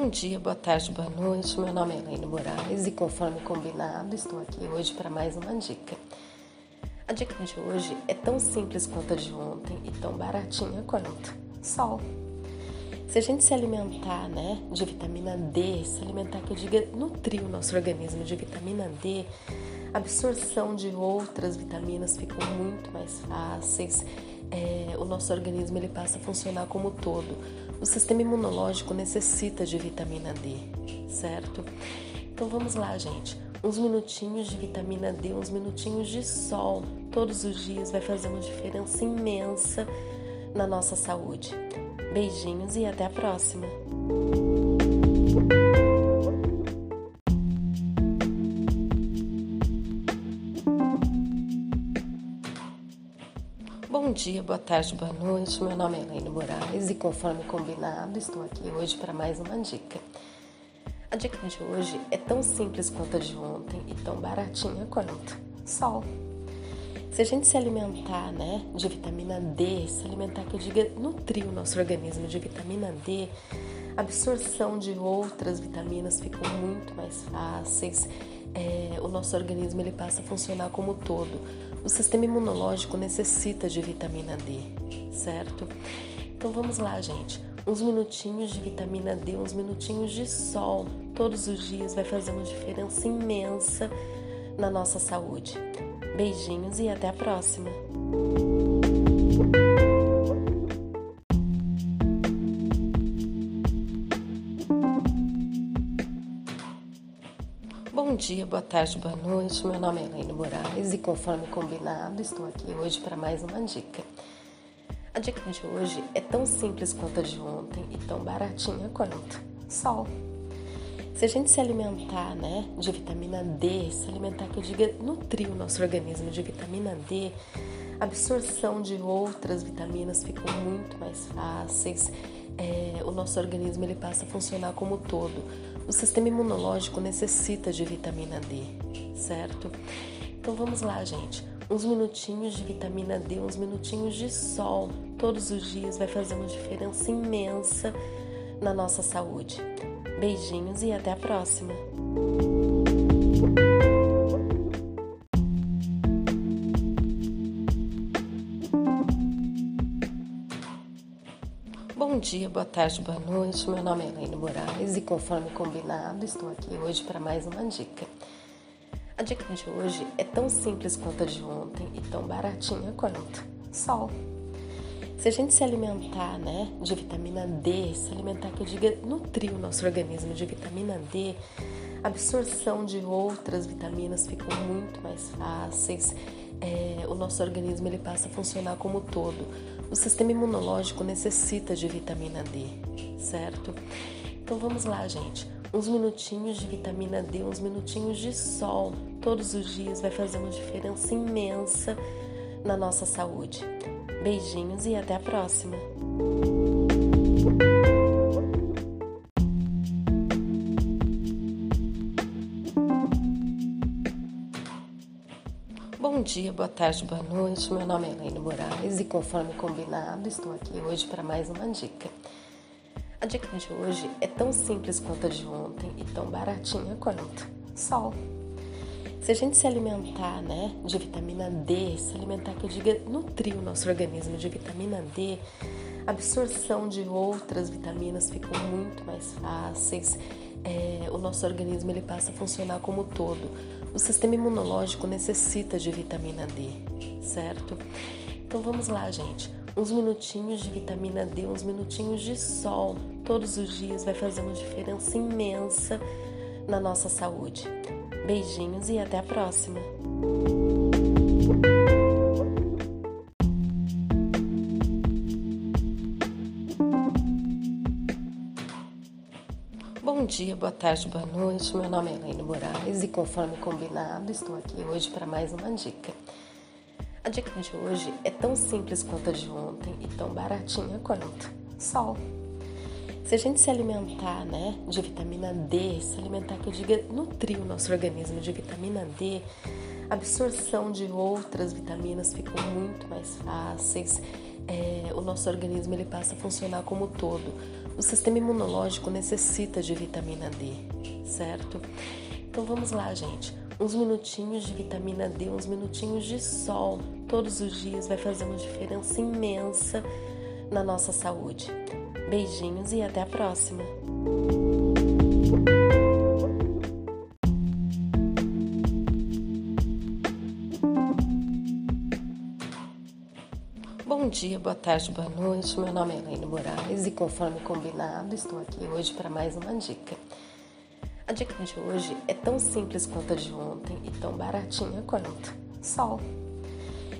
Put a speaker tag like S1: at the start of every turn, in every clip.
S1: Bom dia, boa tarde, boa noite. Meu nome é Elaine Moraes e, conforme combinado, estou aqui hoje para mais uma dica. A dica de hoje é tão simples quanto a de ontem e tão baratinha quanto sol. Se a gente se alimentar né, de vitamina D, se alimentar, que eu diga, nutrir o nosso organismo de vitamina D, a absorção de outras vitaminas ficam muito mais fáceis, é, o nosso organismo ele passa a funcionar como todo. O sistema imunológico necessita de vitamina D, certo? Então vamos lá, gente. Uns minutinhos de vitamina D, uns minutinhos de sol, todos os dias vai fazer uma diferença imensa na nossa saúde. Beijinhos e até a próxima! Bom dia, boa tarde, boa noite. Meu nome é Elaine Moraes e, conforme combinado, estou aqui hoje para mais uma dica. A dica de hoje é tão simples quanto a de ontem e tão baratinha quanto sol. Se a gente se alimentar né, de vitamina D, se alimentar, que eu diga, nutrir o nosso organismo de vitamina D, a absorção de outras vitaminas ficam muito mais fáceis, é, o nosso organismo ele passa a funcionar como todo. O sistema imunológico necessita de vitamina D, certo? Então vamos lá, gente. Uns minutinhos de vitamina D, uns minutinhos de sol, todos os dias vai fazer uma diferença imensa na nossa saúde. Beijinhos e até a próxima! Bom dia, boa tarde, boa noite. Meu nome é Elaine Moraes e, conforme combinado, estou aqui hoje para mais uma dica. A dica de hoje é tão simples quanto a de ontem e tão baratinha quanto sol. Se a gente se alimentar né, de vitamina D, se alimentar, que eu diga, nutrir o nosso organismo de vitamina D, a absorção de outras vitaminas ficam muito mais fáceis, é, o nosso organismo ele passa a funcionar como todo. O sistema imunológico necessita de vitamina D, certo? Então vamos lá, gente. Uns minutinhos de vitamina D, uns minutinhos de sol, todos os dias vai fazer uma diferença imensa na nossa saúde. Beijinhos e até a próxima! Bom dia, boa tarde, boa noite. Meu nome é Elaine Moraes e, conforme combinado, estou aqui hoje para mais uma dica. A dica de hoje é tão simples quanto a de ontem e tão baratinha quanto sol. Se a gente se alimentar né, de vitamina D, se alimentar, que eu diga, nutrir o nosso organismo de vitamina D, a absorção de outras vitaminas ficam muito mais fáceis, é, o nosso organismo ele passa a funcionar como todo. O sistema imunológico necessita de vitamina D, certo? Então vamos lá, gente. Uns minutinhos de vitamina D, uns minutinhos de sol, todos os dias vai fazer uma diferença imensa na nossa saúde. Beijinhos e até a próxima! Bom dia, boa tarde, boa noite. Meu nome é Elaine Moraes e, conforme combinado, estou aqui hoje para mais uma dica. A dica de hoje é tão simples quanto a de ontem e tão baratinha quanto sol. Se a gente se alimentar né, de vitamina D, se alimentar, que eu diga, nutrir o nosso organismo de vitamina D, a absorção de outras vitaminas ficam muito mais fáceis, é, o nosso organismo ele passa a funcionar como todo. O sistema imunológico necessita de vitamina D, certo? Então vamos lá, gente. Uns minutinhos de vitamina D, uns minutinhos de sol, todos os dias vai fazer uma diferença imensa na nossa saúde. Beijinhos e até a próxima! Bom dia, boa tarde, boa noite. Meu nome é Elaine Moraes e, conforme combinado, estou aqui hoje para mais uma dica. A dica de hoje é tão simples quanto a de ontem e tão baratinha quanto sol. Se a gente se alimentar né, de vitamina D, se alimentar, que eu diga, nutrir o nosso organismo de vitamina D, a absorção de outras vitaminas ficam muito mais fáceis, é, o nosso organismo ele passa a funcionar como todo. O sistema imunológico necessita de vitamina D, certo? Então vamos lá, gente. Uns minutinhos de vitamina D, uns minutinhos de sol todos os dias vai fazer uma diferença imensa na nossa saúde. Beijinhos e até a próxima! Dia, boa tarde, boa noite. Meu nome é Elaine Moraes e, conforme combinado, estou aqui hoje para mais uma dica. A dica de hoje é tão simples quanto a de ontem e tão baratinha quanto sol.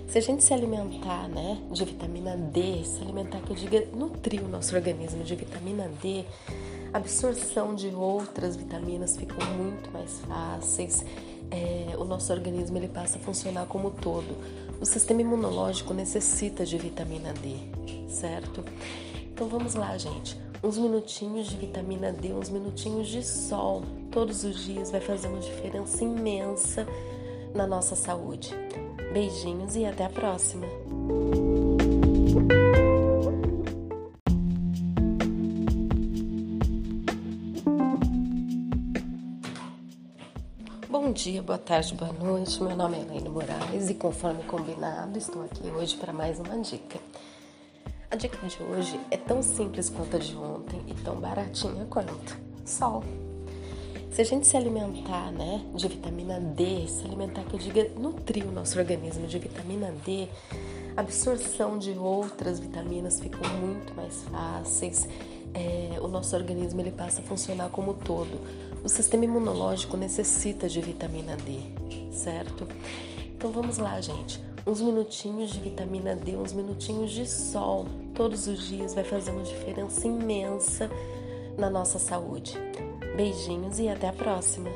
S1: Se a gente se alimentar né, de vitamina D, se alimentar, que eu diga, nutrir o nosso organismo de vitamina D, a absorção de outras vitaminas ficam muito mais fáceis. É, o nosso organismo ele passa a funcionar como todo. O sistema imunológico necessita de vitamina D, certo? Então vamos lá, gente. Uns minutinhos de vitamina D, uns minutinhos de sol todos os dias vai fazer uma diferença imensa na nossa saúde. Beijinhos e até a próxima! Bom dia, boa tarde, boa noite. Meu nome é Elaine Moraes e, conforme combinado, estou aqui hoje para mais uma dica. A dica de hoje é tão simples quanto a de ontem e tão baratinha quanto sol. Se a gente se alimentar, né, de vitamina D, se alimentar, que eu diga, nutrir o nosso organismo de vitamina D, a absorção de outras vitaminas ficam muito mais fáceis. É, o nosso organismo ele passa a funcionar como todo. O sistema imunológico necessita de vitamina D, certo? Então vamos lá, gente. Uns minutinhos de vitamina D, uns minutinhos de sol todos os dias vai fazer uma diferença imensa na nossa saúde. Beijinhos e até a próxima!